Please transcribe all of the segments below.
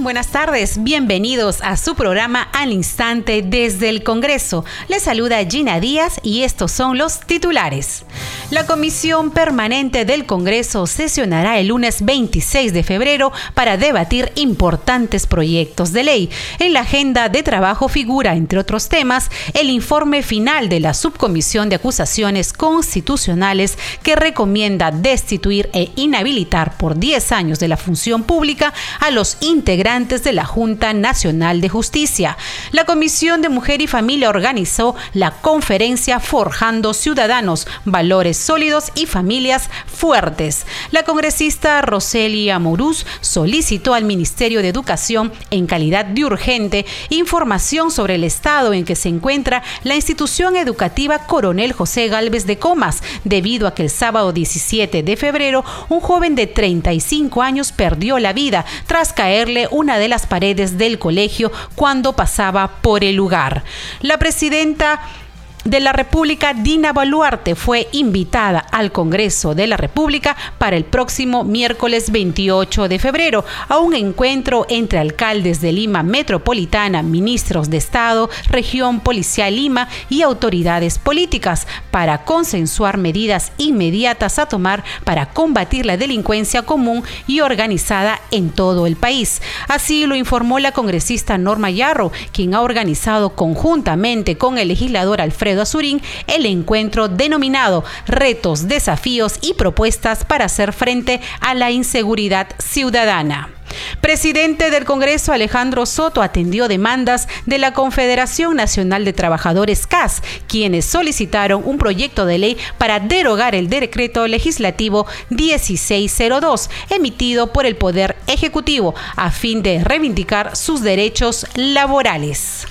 Buenas tardes, bienvenidos a su programa Al Instante desde el Congreso. Les saluda Gina Díaz y estos son los titulares. La Comisión Permanente del Congreso sesionará el lunes 26 de febrero para debatir importantes proyectos de ley. En la agenda de trabajo figura, entre otros temas, el informe final de la Subcomisión de Acusaciones Constitucionales que recomienda destituir e inhabilitar por 10 años de la función pública a los integrantes de la Junta Nacional de Justicia. La Comisión de Mujer y Familia organizó la conferencia Forjando Ciudadanos, Valores sólidos y familias fuertes. La congresista Roselia Morús solicitó al Ministerio de Educación, en calidad de urgente, información sobre el estado en que se encuentra la institución educativa Coronel José Galvez de Comas, debido a que el sábado 17 de febrero un joven de 35 años perdió la vida tras caerle una de las paredes del colegio cuando pasaba por el lugar. La presidenta de la República, Dina Boluarte, fue invitada al Congreso de la República para el próximo miércoles 28 de febrero a un encuentro entre alcaldes de Lima Metropolitana, ministros de Estado, región policial Lima y autoridades políticas para consensuar medidas inmediatas a tomar para combatir la delincuencia común y organizada en todo el país. Así lo informó la congresista Norma Yarro, quien ha organizado conjuntamente con el legislador Alfredo Azurín el encuentro denominado Retos, Desafíos y Propuestas para hacer frente a la inseguridad ciudadana. Presidente del Congreso Alejandro Soto atendió demandas de la Confederación Nacional de Trabajadores CAS, quienes solicitaron un proyecto de ley para derogar el decreto legislativo 1602 emitido por el Poder Ejecutivo a fin de reivindicar sus derechos laborales.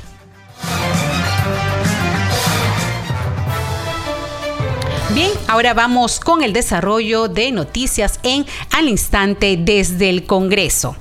Bien, ahora vamos con el desarrollo de noticias en al instante desde el Congreso.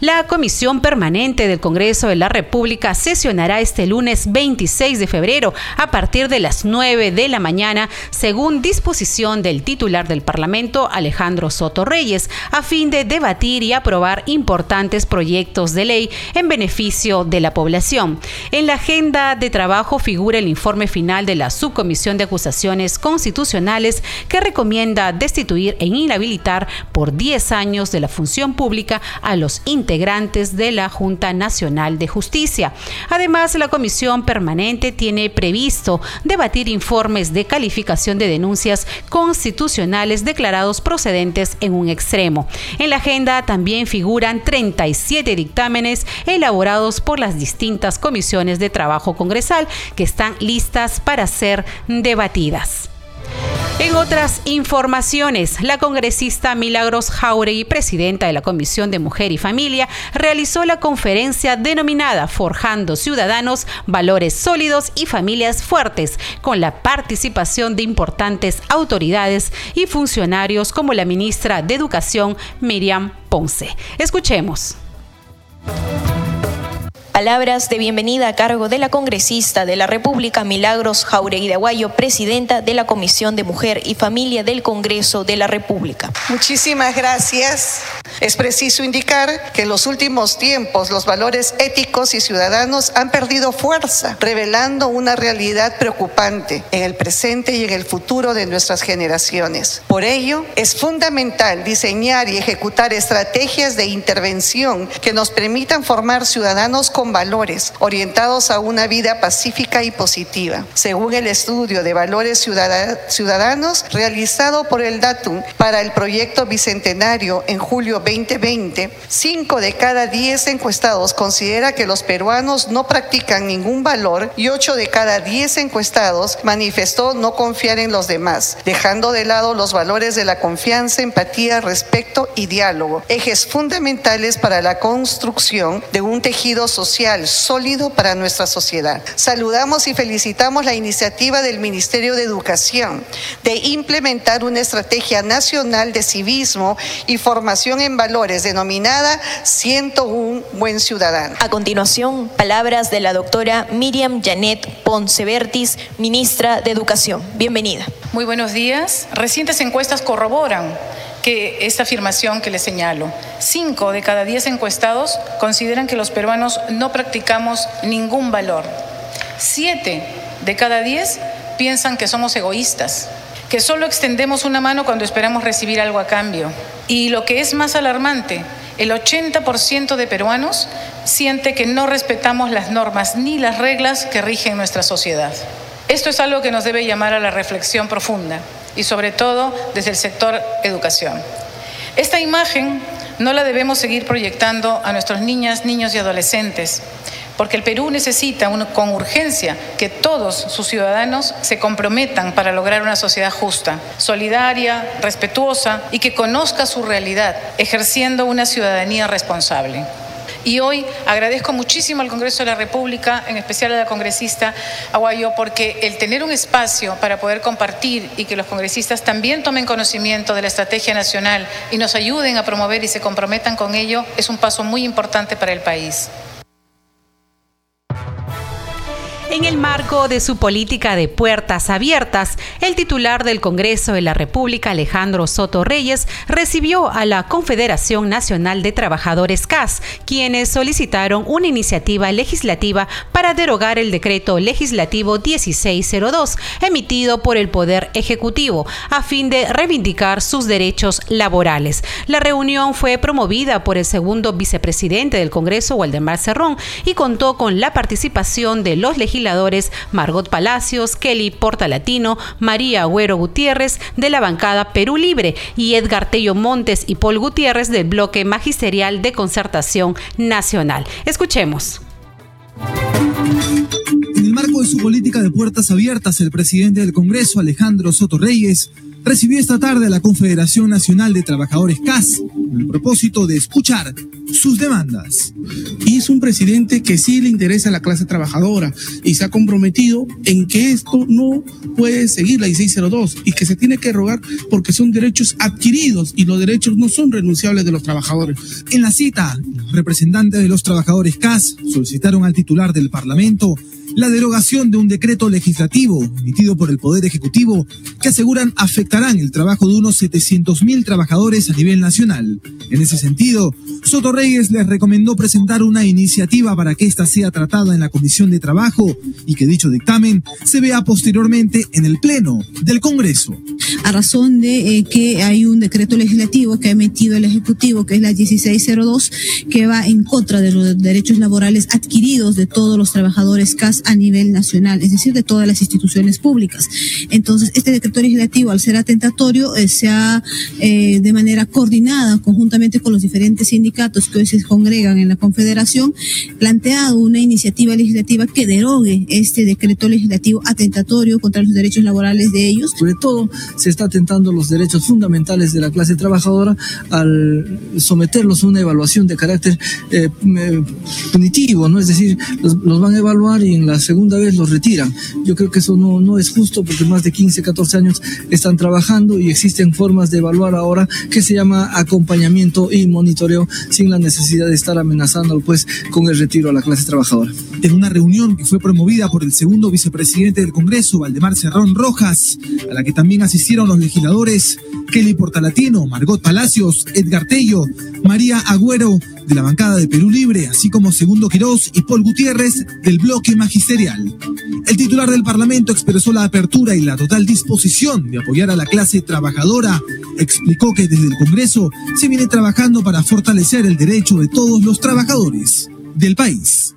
La Comisión Permanente del Congreso de la República sesionará este lunes 26 de febrero a partir de las 9 de la mañana, según disposición del titular del Parlamento, Alejandro Soto Reyes, a fin de debatir y aprobar importantes proyectos de ley en beneficio de la población. En la agenda de trabajo figura el informe final de la Subcomisión de Acusaciones Constitucionales que recomienda destituir e inhabilitar por 10 años de la función pública a los integrantes de la Junta Nacional de Justicia. Además, la comisión permanente tiene previsto debatir informes de calificación de denuncias constitucionales declarados procedentes en un extremo. En la agenda también figuran 37 dictámenes elaborados por las distintas comisiones de trabajo congresal que están listas para ser debatidas. En otras informaciones, la congresista Milagros Jauregui, presidenta de la Comisión de Mujer y Familia, realizó la conferencia denominada Forjando Ciudadanos, Valores Sólidos y Familias Fuertes, con la participación de importantes autoridades y funcionarios como la ministra de Educación, Miriam Ponce. Escuchemos. Palabras de bienvenida a cargo de la congresista de la República Milagros Jauregui de Aguayo, presidenta de la Comisión de Mujer y Familia del Congreso de la República. Muchísimas gracias. Es preciso indicar que en los últimos tiempos los valores éticos y ciudadanos han perdido fuerza, revelando una realidad preocupante en el presente y en el futuro de nuestras generaciones. Por ello, es fundamental diseñar y ejecutar estrategias de intervención que nos permitan formar ciudadanos valores orientados a una vida pacífica y positiva. Según el estudio de valores ciudadanos realizado por el DATUM para el proyecto bicentenario en julio 2020, cinco de cada diez encuestados considera que los peruanos no practican ningún valor y ocho de cada diez encuestados manifestó no confiar en los demás, dejando de lado los valores de la confianza, empatía, respeto y diálogo, ejes fundamentales para la construcción de un tejido social sólido para nuestra sociedad. Saludamos y felicitamos la iniciativa del Ministerio de Educación de implementar una estrategia nacional de civismo y formación en valores denominada 101 Buen Ciudadano. A continuación, palabras de la doctora Miriam Janet Ponce Vertis, ministra de Educación. Bienvenida. Muy buenos días. Recientes encuestas corroboran que esta afirmación que les señalo. Cinco de cada diez encuestados consideran que los peruanos no practicamos ningún valor. Siete de cada diez piensan que somos egoístas, que solo extendemos una mano cuando esperamos recibir algo a cambio. Y lo que es más alarmante, el 80% de peruanos siente que no respetamos las normas ni las reglas que rigen nuestra sociedad. Esto es algo que nos debe llamar a la reflexión profunda y sobre todo desde el sector educación. Esta imagen no la debemos seguir proyectando a nuestras niñas, niños y adolescentes, porque el Perú necesita con urgencia que todos sus ciudadanos se comprometan para lograr una sociedad justa, solidaria, respetuosa y que conozca su realidad, ejerciendo una ciudadanía responsable. Y hoy agradezco muchísimo al Congreso de la República, en especial a la congresista Aguayo, porque el tener un espacio para poder compartir y que los congresistas también tomen conocimiento de la estrategia nacional y nos ayuden a promover y se comprometan con ello es un paso muy importante para el país. En el marco de su política de puertas abiertas, el titular del Congreso de la República, Alejandro Soto Reyes, recibió a la Confederación Nacional de Trabajadores CAS, quienes solicitaron una iniciativa legislativa para derogar el decreto legislativo 1602 emitido por el Poder Ejecutivo a fin de reivindicar sus derechos laborales. La reunión fue promovida por el segundo vicepresidente del Congreso, Waldemar Cerrón, y contó con la participación de los legisladores Margot Palacios, Kelly Portalatino, María Agüero Gutiérrez de la bancada Perú Libre y Edgar Tello Montes y Paul Gutiérrez del bloque magisterial de concertación nacional. Escuchemos. En el marco de su política de puertas abiertas, el presidente del Congreso, Alejandro Soto Reyes, recibió esta tarde a la Confederación Nacional de Trabajadores CAS con el propósito de escuchar sus demandas. Y es un presidente que sí le interesa a la clase trabajadora y se ha comprometido en que esto no puede seguir la 1602 y que se tiene que rogar porque son derechos adquiridos y los derechos no son renunciables de los trabajadores. En la cita, representantes de los trabajadores CAS solicitaron al titular del Parlamento la derogación de un decreto legislativo emitido por el Poder Ejecutivo que aseguran afectarán el trabajo de unos 700.000 trabajadores a nivel nacional. En ese sentido, Soto Reyes les recomendó presentar una iniciativa para que ésta sea tratada en la Comisión de Trabajo y que dicho dictamen se vea posteriormente en el Pleno del Congreso. A razón de eh, que hay un decreto legislativo que ha emitido el Ejecutivo, que es la 1602, que va en contra de los derechos laborales adquiridos de todos los trabajadores CAS a nivel nacional, es decir, de todas las instituciones públicas. Entonces, este decreto legislativo, al ser atentatorio, eh, se ha eh, de manera coordinada, conjuntamente con los diferentes sindicatos que hoy se congregan en la Confederación, planteado una iniciativa legislativa que derogue este decreto legislativo atentatorio contra los derechos laborales de ellos. Sobre todo, se está atentando los derechos fundamentales de la clase trabajadora al someterlos a una evaluación de carácter eh, punitivo, ¿no? Es decir, los, los van a evaluar y en la segunda vez los retiran. Yo creo que eso no, no es justo porque más de 15, 14 años están trabajando y existen formas de evaluar ahora que se llama acompañamiento y monitoreo sin la necesidad de estar amenazando pues con el retiro a la clase trabajadora. En una reunión que fue promovida por el segundo vicepresidente del Congreso, Valdemar Cerrón Rojas, a la que también asistieron los legisladores Kelly Portalatino, Margot Palacios, Edgar Tello, María Agüero de la bancada de Perú Libre, así como Segundo Quirós y Paul Gutiérrez del bloque magisterial. El titular del Parlamento expresó la apertura y la total disposición de apoyar a la clase trabajadora. Explicó que desde el Congreso se viene trabajando para fortalecer el derecho de todos los trabajadores del país.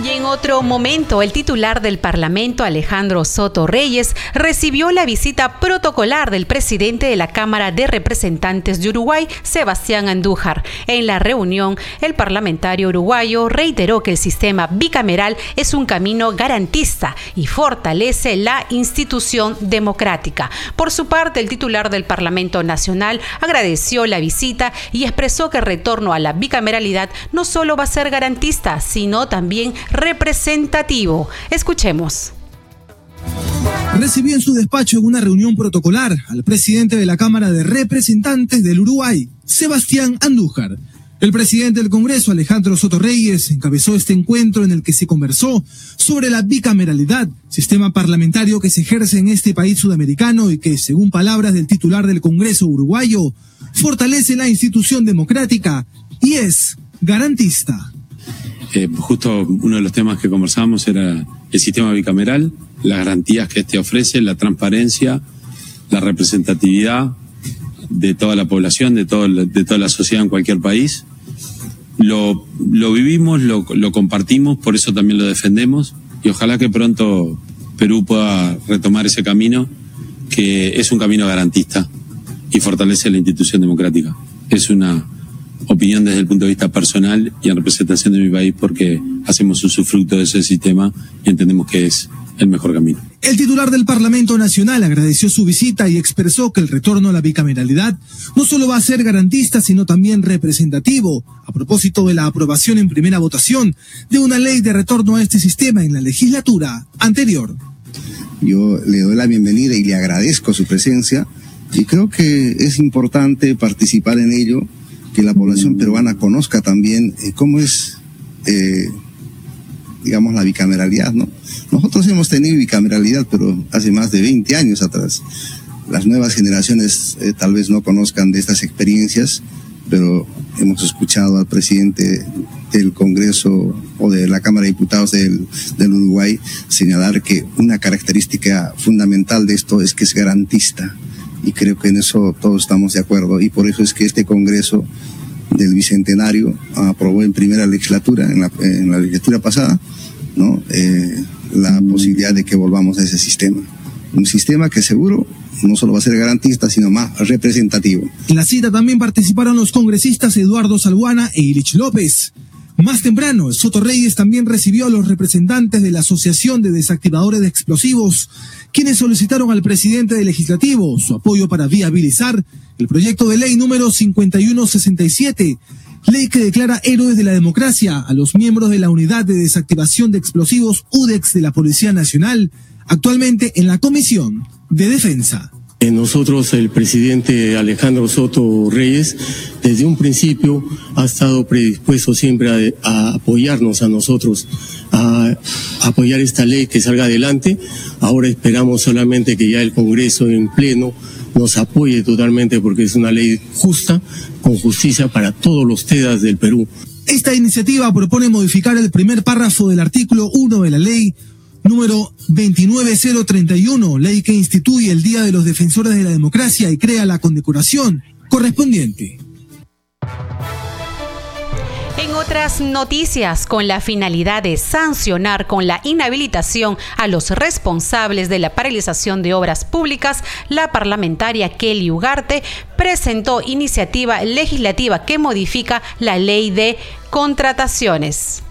Y en otro momento, el titular del Parlamento, Alejandro Soto Reyes, recibió la visita protocolar del presidente de la Cámara de Representantes de Uruguay, Sebastián Andújar. En la reunión, el parlamentario uruguayo reiteró que el sistema bicameral es un camino garantista y fortalece la institución democrática. Por su parte, el titular del Parlamento Nacional agradeció la visita y expresó que el retorno a la bicameralidad no solo va a ser garantista, sino también representativo. Escuchemos. recibió en su despacho en una reunión protocolar al presidente de la Cámara de Representantes del Uruguay, Sebastián Andújar. El presidente del Congreso, Alejandro Soto Reyes, encabezó este encuentro en el que se conversó sobre la bicameralidad, sistema parlamentario que se ejerce en este país sudamericano y que, según palabras del titular del Congreso uruguayo, fortalece la institución democrática y es garantista. Eh, justo uno de los temas que conversamos era el sistema bicameral, las garantías que este ofrece, la transparencia, la representatividad de toda la población, de, de toda la sociedad en cualquier país. Lo, lo vivimos, lo, lo compartimos, por eso también lo defendemos y ojalá que pronto Perú pueda retomar ese camino, que es un camino garantista y fortalece la institución democrática. Es una opinión desde el punto de vista personal y en representación de mi país porque hacemos usufructo de ese sistema y entendemos que es el mejor camino. El titular del Parlamento Nacional agradeció su visita y expresó que el retorno a la bicameralidad no solo va a ser garantista, sino también representativo, a propósito de la aprobación en primera votación de una ley de retorno a este sistema en la legislatura anterior. Yo le doy la bienvenida y le agradezco su presencia y creo que es importante participar en ello, que la población peruana conozca también eh, cómo es, eh, digamos, la bicameralidad, ¿no? Nosotros hemos tenido bicameralidad, pero hace más de 20 años atrás. Las nuevas generaciones eh, tal vez no conozcan de estas experiencias, pero hemos escuchado al presidente del Congreso o de la Cámara de Diputados del, del, Uruguay señalar que una característica fundamental de esto es que es garantista. Y creo que en eso todos estamos de acuerdo. Y por eso es que este Congreso del Bicentenario aprobó en primera legislatura, en la, en la legislatura pasada, ¿no? Eh, la posibilidad de que volvamos a ese sistema. Un sistema que seguro no solo va a ser garantista, sino más representativo. En la cita también participaron los congresistas Eduardo Salguana e Ilich López. Más temprano, Soto Reyes también recibió a los representantes de la Asociación de Desactivadores de Explosivos, quienes solicitaron al presidente del legislativo su apoyo para viabilizar el proyecto de ley número 5167, ley que declara héroes de la democracia a los miembros de la Unidad de Desactivación de Explosivos UDEX de la Policía Nacional, actualmente en la Comisión de Defensa. Nosotros, el presidente Alejandro Soto Reyes, desde un principio ha estado predispuesto siempre a, a, apoyarnos a nosotros, a apoyar esta ley que salga adelante. Ahora esperamos solamente que ya el Congreso en pleno nos apoye totalmente porque es una ley justa, con justicia para todos los TEDAS del Perú. Esta iniciativa propone modificar el primer párrafo del artículo 1 de la ley número 29031, ley que instituye el Día de los Defensores de la Democracia y crea la condecoración correspondiente. En otras noticias, con la finalidad de sancionar con la inhabilitación a los responsables de la paralización de obras públicas, la parlamentaria Kelly Ugarte presentó iniciativa legislativa que modifica la ley de contrataciones.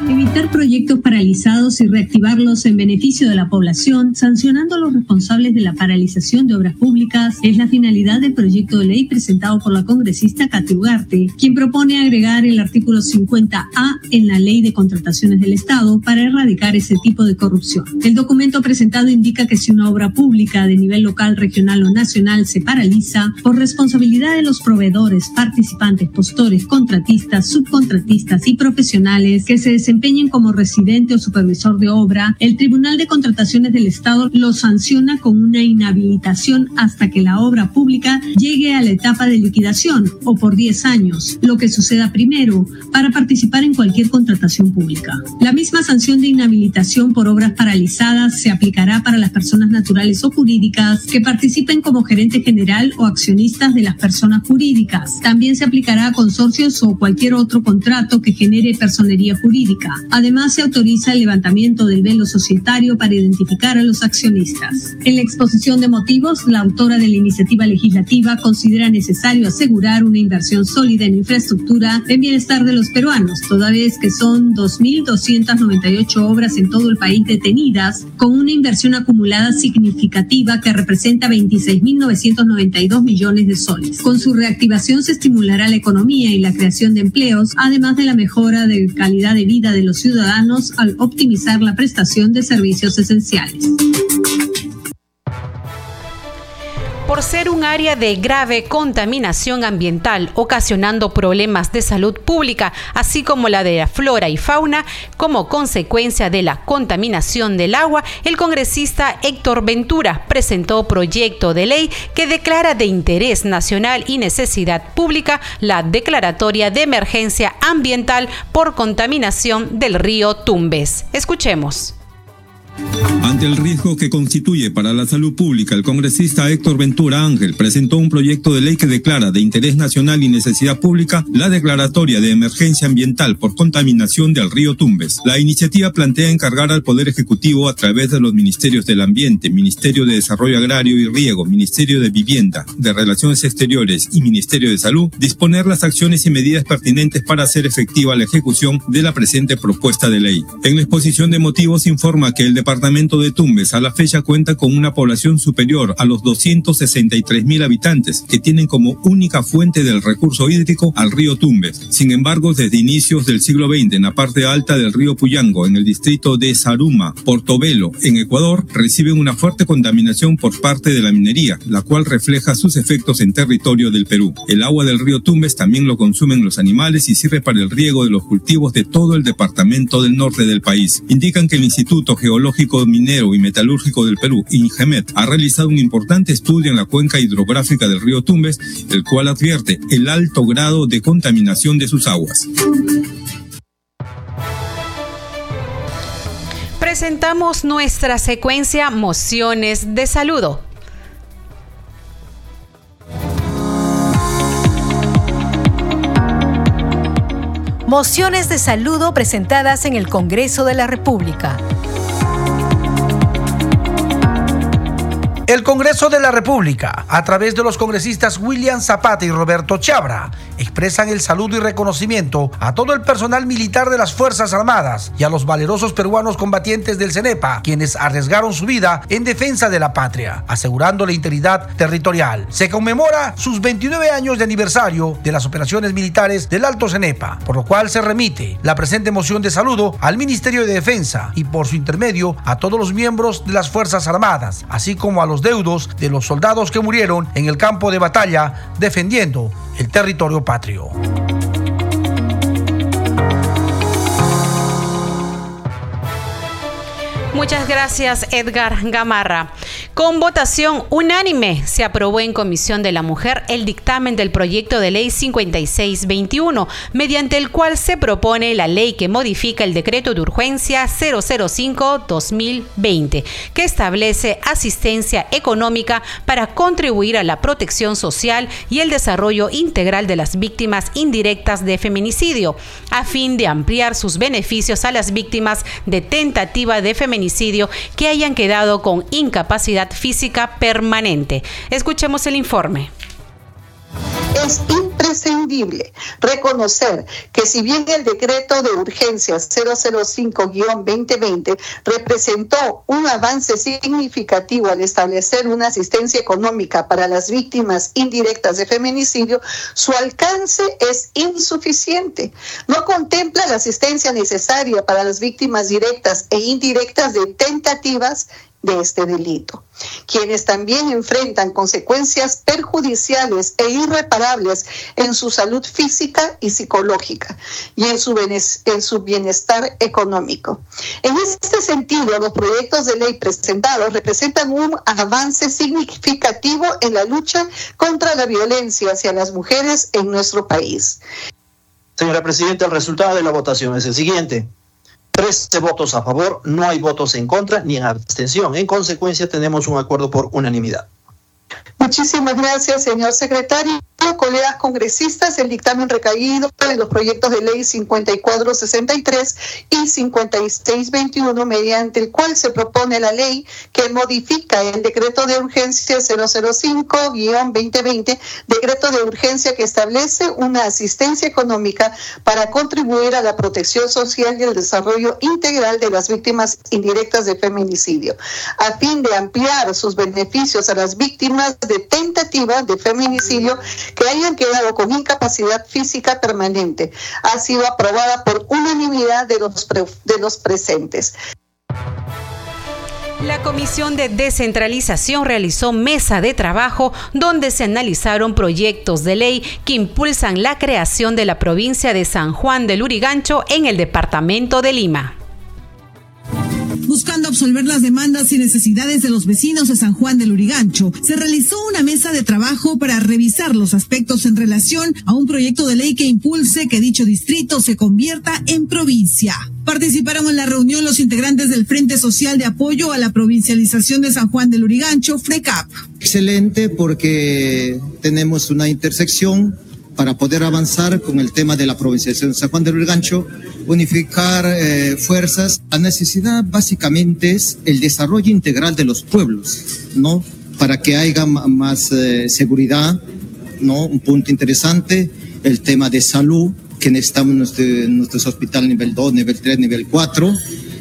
Evitar proyectos paralizados y reactivarlos en beneficio de la población, sancionando a los responsables de la paralización de obras públicas, es la finalidad del proyecto de ley presentado por la congresista Katy Ugarte, quien propone agregar el artículo 50A en la ley de contrataciones del Estado para erradicar ese tipo de corrupción. El documento presentado indica que si una obra pública de nivel local, regional o nacional se paraliza por responsabilidad de los proveedores, participantes, postores, contratistas, subcontratistas y profesionales que se desempeñen como residente o supervisor de obra, el Tribunal de Contrataciones del Estado lo sanciona con una inhabilitación hasta que la obra pública llegue a la etapa de liquidación o por 10 años, lo que suceda primero, para participar en cualquier contratación pública. La misma sanción de inhabilitación por obras paralizadas se aplicará para las personas naturales o jurídicas que participen como gerente general o accionistas de las personas jurídicas. También se aplicará a consorcios o cualquier otro contrato que genere personería jurídica. Además, se autoriza el levantamiento del velo societario para identificar a los accionistas. En la exposición de motivos, la autora de la iniciativa legislativa considera necesario asegurar una inversión sólida en infraestructura en bienestar de los peruanos, toda vez que son 2.298 obras en todo el país detenidas, con una inversión acumulada significativa que representa 26.992 millones de soles. Con su reactivación se estimulará la economía y la creación de empleos, además de la mejora de calidad de vida de los ciudadanos al optimizar la prestación de servicios esenciales. Por ser un área de grave contaminación ambiental, ocasionando problemas de salud pública, así como la de la flora y fauna, como consecuencia de la contaminación del agua, el congresista Héctor Ventura presentó proyecto de ley que declara de interés nacional y necesidad pública la declaratoria de emergencia ambiental por contaminación del río Tumbes. Escuchemos. Ante el riesgo que constituye para la salud pública, el congresista Héctor Ventura Ángel presentó un proyecto de ley que declara de interés nacional y necesidad pública la declaratoria de emergencia ambiental por contaminación del río Tumbes. La iniciativa plantea encargar al Poder Ejecutivo a través de los ministerios del Ambiente, Ministerio de Desarrollo Agrario y Riego, Ministerio de Vivienda, de Relaciones Exteriores y Ministerio de Salud disponer las acciones y medidas pertinentes para hacer efectiva la ejecución de la presente propuesta de ley. En la exposición de motivos informa que el departamento de Tumbes a la fecha cuenta con una población superior a los 263 mil habitantes que tienen como única fuente del recurso hídrico al río Tumbes. Sin embargo, desde inicios del siglo XX en la parte alta del río Puyango, en el distrito de Saruma, Portobelo, en Ecuador, reciben una fuerte contaminación por parte de la minería, la cual refleja sus efectos en territorio del Perú. El agua del río Tumbes también lo consumen los animales y sirve para el riego de los cultivos de todo el departamento del norte del país. Indican que el Instituto Geológico Minero y Metalúrgico del Perú, INGEMET, ha realizado un importante estudio en la cuenca hidrográfica del río Tumbes, el cual advierte el alto grado de contaminación de sus aguas. Presentamos nuestra secuencia Mociones de Saludo. Mociones de saludo presentadas en el Congreso de la República. El Congreso de la República, a través de los congresistas William Zapata y Roberto Chabra, expresan el saludo y reconocimiento a todo el personal militar de las Fuerzas Armadas y a los valerosos peruanos combatientes del CENEPA, quienes arriesgaron su vida en defensa de la patria, asegurando la integridad territorial. Se conmemora sus 29 años de aniversario de las operaciones militares del Alto CENEPA, por lo cual se remite la presente moción de saludo al Ministerio de Defensa y por su intermedio a todos los miembros de las Fuerzas Armadas, así como a los deudos de los soldados que murieron en el campo de batalla defendiendo el territorio patrio. Muchas gracias, Edgar Gamarra. Con votación unánime se aprobó en Comisión de la Mujer el dictamen del proyecto de ley 5621, mediante el cual se propone la ley que modifica el decreto de urgencia 005-2020, que establece asistencia económica para contribuir a la protección social y el desarrollo integral de las víctimas indirectas de feminicidio, a fin de ampliar sus beneficios a las víctimas de tentativa de feminicidio que hayan quedado con incapacidad física permanente. Escuchemos el informe. Es imprescindible reconocer que si bien el decreto de urgencia 005-2020 representó un avance significativo al establecer una asistencia económica para las víctimas indirectas de feminicidio, su alcance es insuficiente. No contempla la asistencia necesaria para las víctimas directas e indirectas de tentativas de este delito, quienes también enfrentan consecuencias perjudiciales e irreparables en su salud física y psicológica y en su, en su bienestar económico. En este sentido, los proyectos de ley presentados representan un avance significativo en la lucha contra la violencia hacia las mujeres en nuestro país. Señora Presidenta, el resultado de la votación es el siguiente. 13 votos a favor, no hay votos en contra ni en abstención. En consecuencia, tenemos un acuerdo por unanimidad. Muchísimas gracias, señor secretario. Colegas congresistas, el dictamen recaído en los proyectos de ley 5463 y 5621, mediante el cual se propone la ley que modifica el decreto de urgencia 005-2020, decreto de urgencia que establece una asistencia económica para contribuir a la protección social y el desarrollo integral de las víctimas indirectas de feminicidio, a fin de ampliar sus beneficios a las víctimas de tentativa de feminicidio que hayan quedado con incapacidad física permanente. Ha sido aprobada por unanimidad de los, de los presentes. La Comisión de Descentralización realizó mesa de trabajo donde se analizaron proyectos de ley que impulsan la creación de la provincia de San Juan del Urigancho en el departamento de Lima buscando absolver las demandas y necesidades de los vecinos de San Juan del Urigancho, se realizó una mesa de trabajo para revisar los aspectos en relación a un proyecto de ley que impulse que dicho distrito se convierta en provincia. Participaron en la reunión los integrantes del Frente Social de Apoyo a la Provincialización de San Juan del Urigancho, FRECAP. Excelente porque tenemos una intersección para poder avanzar con el tema de la provincialización de San Juan del Urigancho, unificar eh, fuerzas. La necesidad básicamente es el desarrollo integral de los pueblos, ¿no? Para que haya más eh, seguridad, ¿no? Un punto interesante, el tema de salud, que necesitamos nuestros hospitales nivel 2, nivel 3, nivel 4,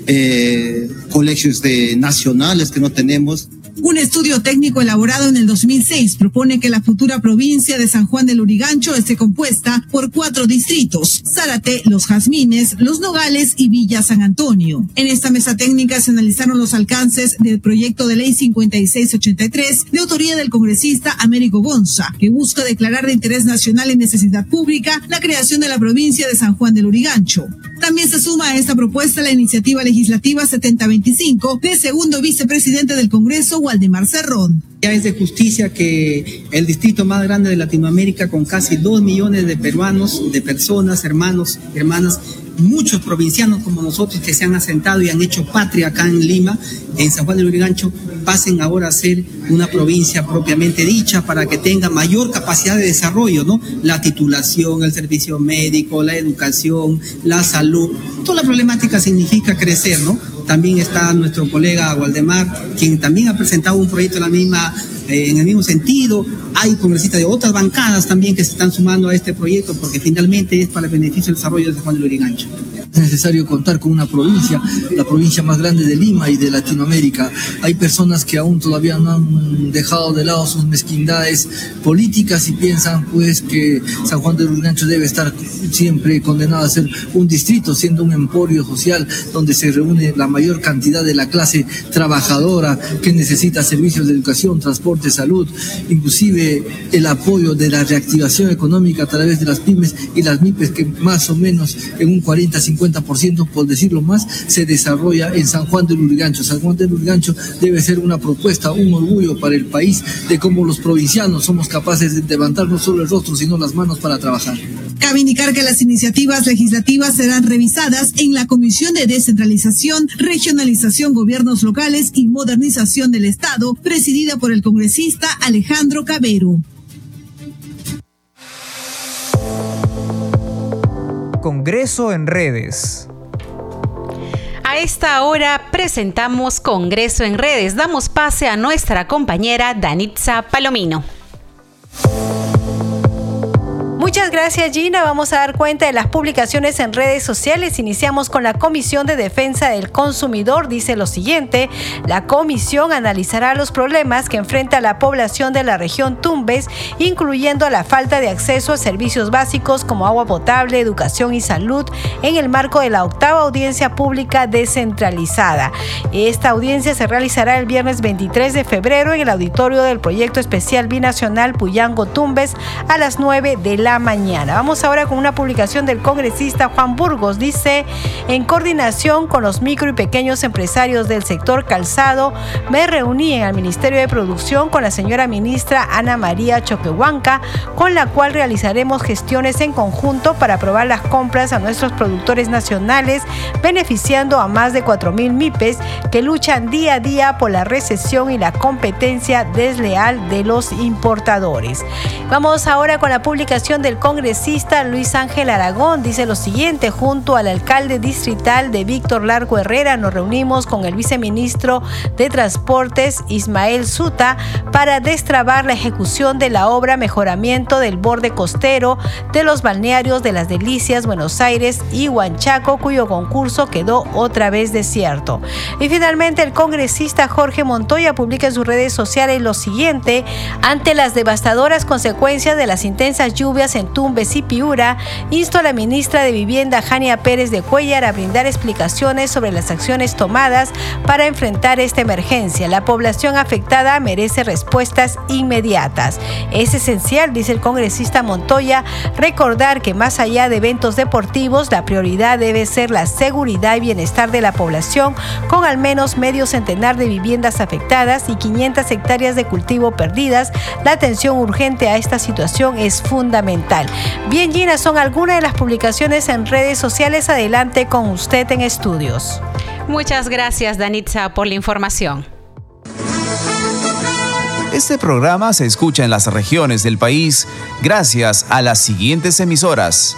eh, colegios de nacionales que no tenemos. Un estudio técnico elaborado en el 2006 propone que la futura provincia de San Juan del Urigancho esté compuesta por cuatro distritos, Zárate, Los Jazmines, Los Nogales y Villa San Antonio. En esta mesa técnica se analizaron los alcances del proyecto de ley 5683 de autoría del congresista Américo Gonza, que busca declarar de interés nacional y necesidad pública la creación de la provincia de San Juan del Urigancho. También se suma a esta propuesta la iniciativa legislativa 7025 del segundo vicepresidente del Congreso, Waldemar Cerrón. Ya es de justicia que el distrito más grande de Latinoamérica, con casi dos millones de peruanos, de personas, hermanos, hermanas, muchos provincianos como nosotros que se han asentado y han hecho patria acá en Lima, en San Juan del Urigancho, pasen ahora a ser una provincia propiamente dicha para que tenga mayor capacidad de desarrollo, ¿no? La titulación, el servicio médico, la educación, la salud, toda la problemática significa crecer, ¿no? También está nuestro colega Waldemar, quien también ha presentado un proyecto en la misma eh, en el mismo sentido. Hay congresistas de otras bancadas también que se están sumando a este proyecto porque finalmente es para el beneficio del desarrollo de San Juan de Lurigancho. Es necesario contar con una provincia, la provincia más grande de Lima y de Latinoamérica. Hay personas que aún todavía no han dejado de lado sus mezquindades políticas y piensan pues que San Juan de Lurigancho debe estar siempre condenado a ser un distrito, siendo un emporio social donde se reúne la mayor cantidad de la clase trabajadora que necesita servicios de educación, transporte, salud, inclusive el apoyo de la reactivación económica a través de las pymes y las MIPES que más o menos en un 40-50 50%, por decirlo más, se desarrolla en San Juan del Urigancho. San Juan del Urigancho debe ser una propuesta, un orgullo para el país de cómo los provincianos somos capaces de levantar no solo el rostro, sino las manos para trabajar. Cabe indicar que las iniciativas legislativas serán revisadas en la Comisión de Descentralización, Regionalización, Gobiernos Locales y Modernización del Estado, presidida por el congresista Alejandro Cabero. Congreso en redes. A esta hora presentamos Congreso en redes. Damos pase a nuestra compañera Danitza Palomino. Muchas gracias Gina. Vamos a dar cuenta de las publicaciones en redes sociales. Iniciamos con la Comisión de Defensa del Consumidor. Dice lo siguiente, la comisión analizará los problemas que enfrenta la población de la región Tumbes, incluyendo la falta de acceso a servicios básicos como agua potable, educación y salud, en el marco de la octava audiencia pública descentralizada. Esta audiencia se realizará el viernes 23 de febrero en el auditorio del proyecto especial binacional Puyango Tumbes a las 9 de la mañana. Vamos ahora con una publicación del congresista Juan Burgos. Dice, en coordinación con los micro y pequeños empresarios del sector calzado, me reuní en el Ministerio de Producción con la señora ministra Ana María Choquehuanca, con la cual realizaremos gestiones en conjunto para aprobar las compras a nuestros productores nacionales, beneficiando a más de 4.000 MIPES que luchan día a día por la recesión y la competencia desleal de los importadores. Vamos ahora con la publicación del congresista Luis Ángel Aragón dice lo siguiente, junto al alcalde distrital de Víctor Largo Herrera nos reunimos con el viceministro de Transportes Ismael Suta para destrabar la ejecución de la obra mejoramiento del borde costero de los balnearios de Las Delicias, Buenos Aires y Huanchaco, cuyo concurso quedó otra vez desierto. Y finalmente el congresista Jorge Montoya publica en sus redes sociales lo siguiente, ante las devastadoras consecuencias de las intensas lluvias en Tumbes y Piura, insto a la ministra de Vivienda Jania Pérez de Cuellar a brindar explicaciones sobre las acciones tomadas para enfrentar esta emergencia. La población afectada merece respuestas inmediatas. Es esencial, dice el congresista Montoya, recordar que más allá de eventos deportivos, la prioridad debe ser la seguridad y bienestar de la población, con al menos medio centenar de viviendas afectadas y 500 hectáreas de cultivo perdidas. La atención urgente a esta situación es fundamental. Bien, Gina, son algunas de las publicaciones en redes sociales. Adelante con usted en estudios. Muchas gracias, Danitza, por la información. Este programa se escucha en las regiones del país gracias a las siguientes emisoras.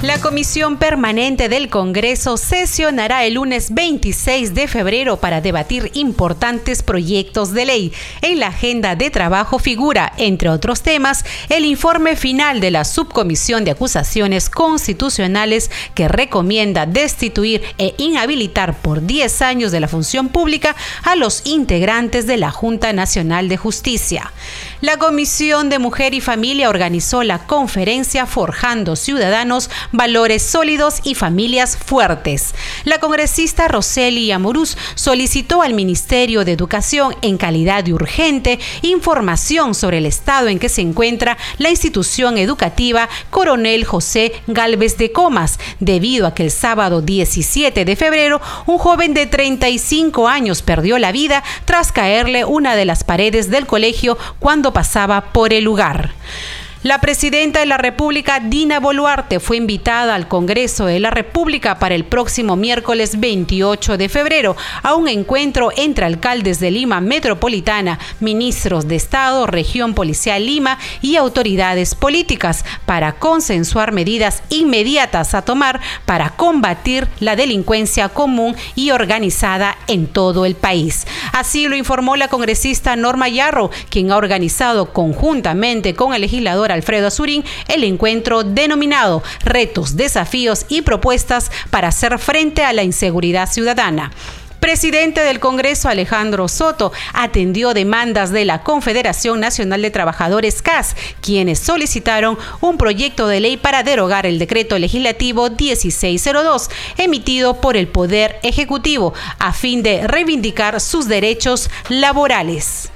La Comisión Permanente del Congreso sesionará el lunes 26 de febrero para debatir importantes proyectos de ley. En la agenda de trabajo figura, entre otros temas, el informe final de la Subcomisión de Acusaciones Constitucionales que recomienda destituir e inhabilitar por 10 años de la función pública a los integrantes de la Junta Nacional de Justicia. La Comisión de Mujer y Familia organizó la conferencia Forjando Ciudadanos valores sólidos y familias fuertes. La congresista Roseli Amorús solicitó al Ministerio de Educación en calidad de urgente información sobre el estado en que se encuentra la institución educativa Coronel José Galvez de Comas, debido a que el sábado 17 de febrero un joven de 35 años perdió la vida tras caerle una de las paredes del colegio cuando pasaba por el lugar. La presidenta de la República, Dina Boluarte, fue invitada al Congreso de la República para el próximo miércoles 28 de febrero a un encuentro entre alcaldes de Lima Metropolitana, ministros de Estado, región policial Lima y autoridades políticas para consensuar medidas inmediatas a tomar para combatir la delincuencia común y organizada en todo el país. Así lo informó la congresista Norma Yarro, quien ha organizado conjuntamente con el legislador Alfredo Azurín el encuentro denominado Retos, Desafíos y Propuestas para hacer frente a la inseguridad ciudadana presidente del Congreso Alejandro Soto atendió demandas de la Confederación Nacional de Trabajadores CAS, quienes solicitaron un proyecto de ley para derogar el decreto legislativo 1602 emitido por el Poder Ejecutivo a fin de reivindicar sus derechos laborales.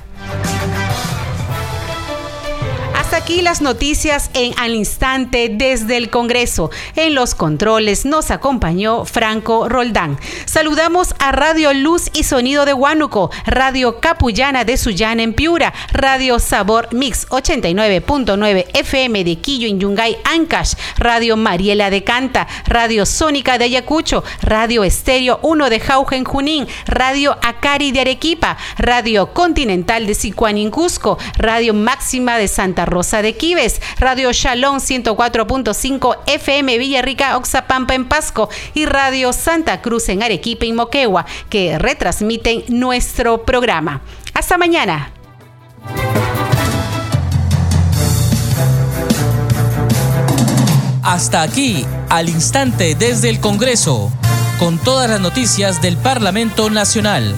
Hasta aquí las noticias en al instante desde el Congreso. En los controles nos acompañó Franco Roldán. Saludamos a Radio Luz y Sonido de Huánuco, Radio Capullana de Sullana en Piura, Radio Sabor Mix 89.9 FM de Quillo en Yungay, Ancash, Radio Mariela de Canta, Radio Sónica de Ayacucho, Radio Estéreo 1 de Jauja en Junín, Radio Acari de Arequipa, Radio Continental de Sicuán Cusco, Radio Máxima de Santa Rosa de Quives, Radio Shalom 104.5 FM Villarrica, Oxapampa en Pasco y Radio Santa Cruz en Arequipa y Moquegua, que retransmiten nuestro programa. Hasta mañana. Hasta aquí, al instante desde el Congreso, con todas las noticias del Parlamento Nacional.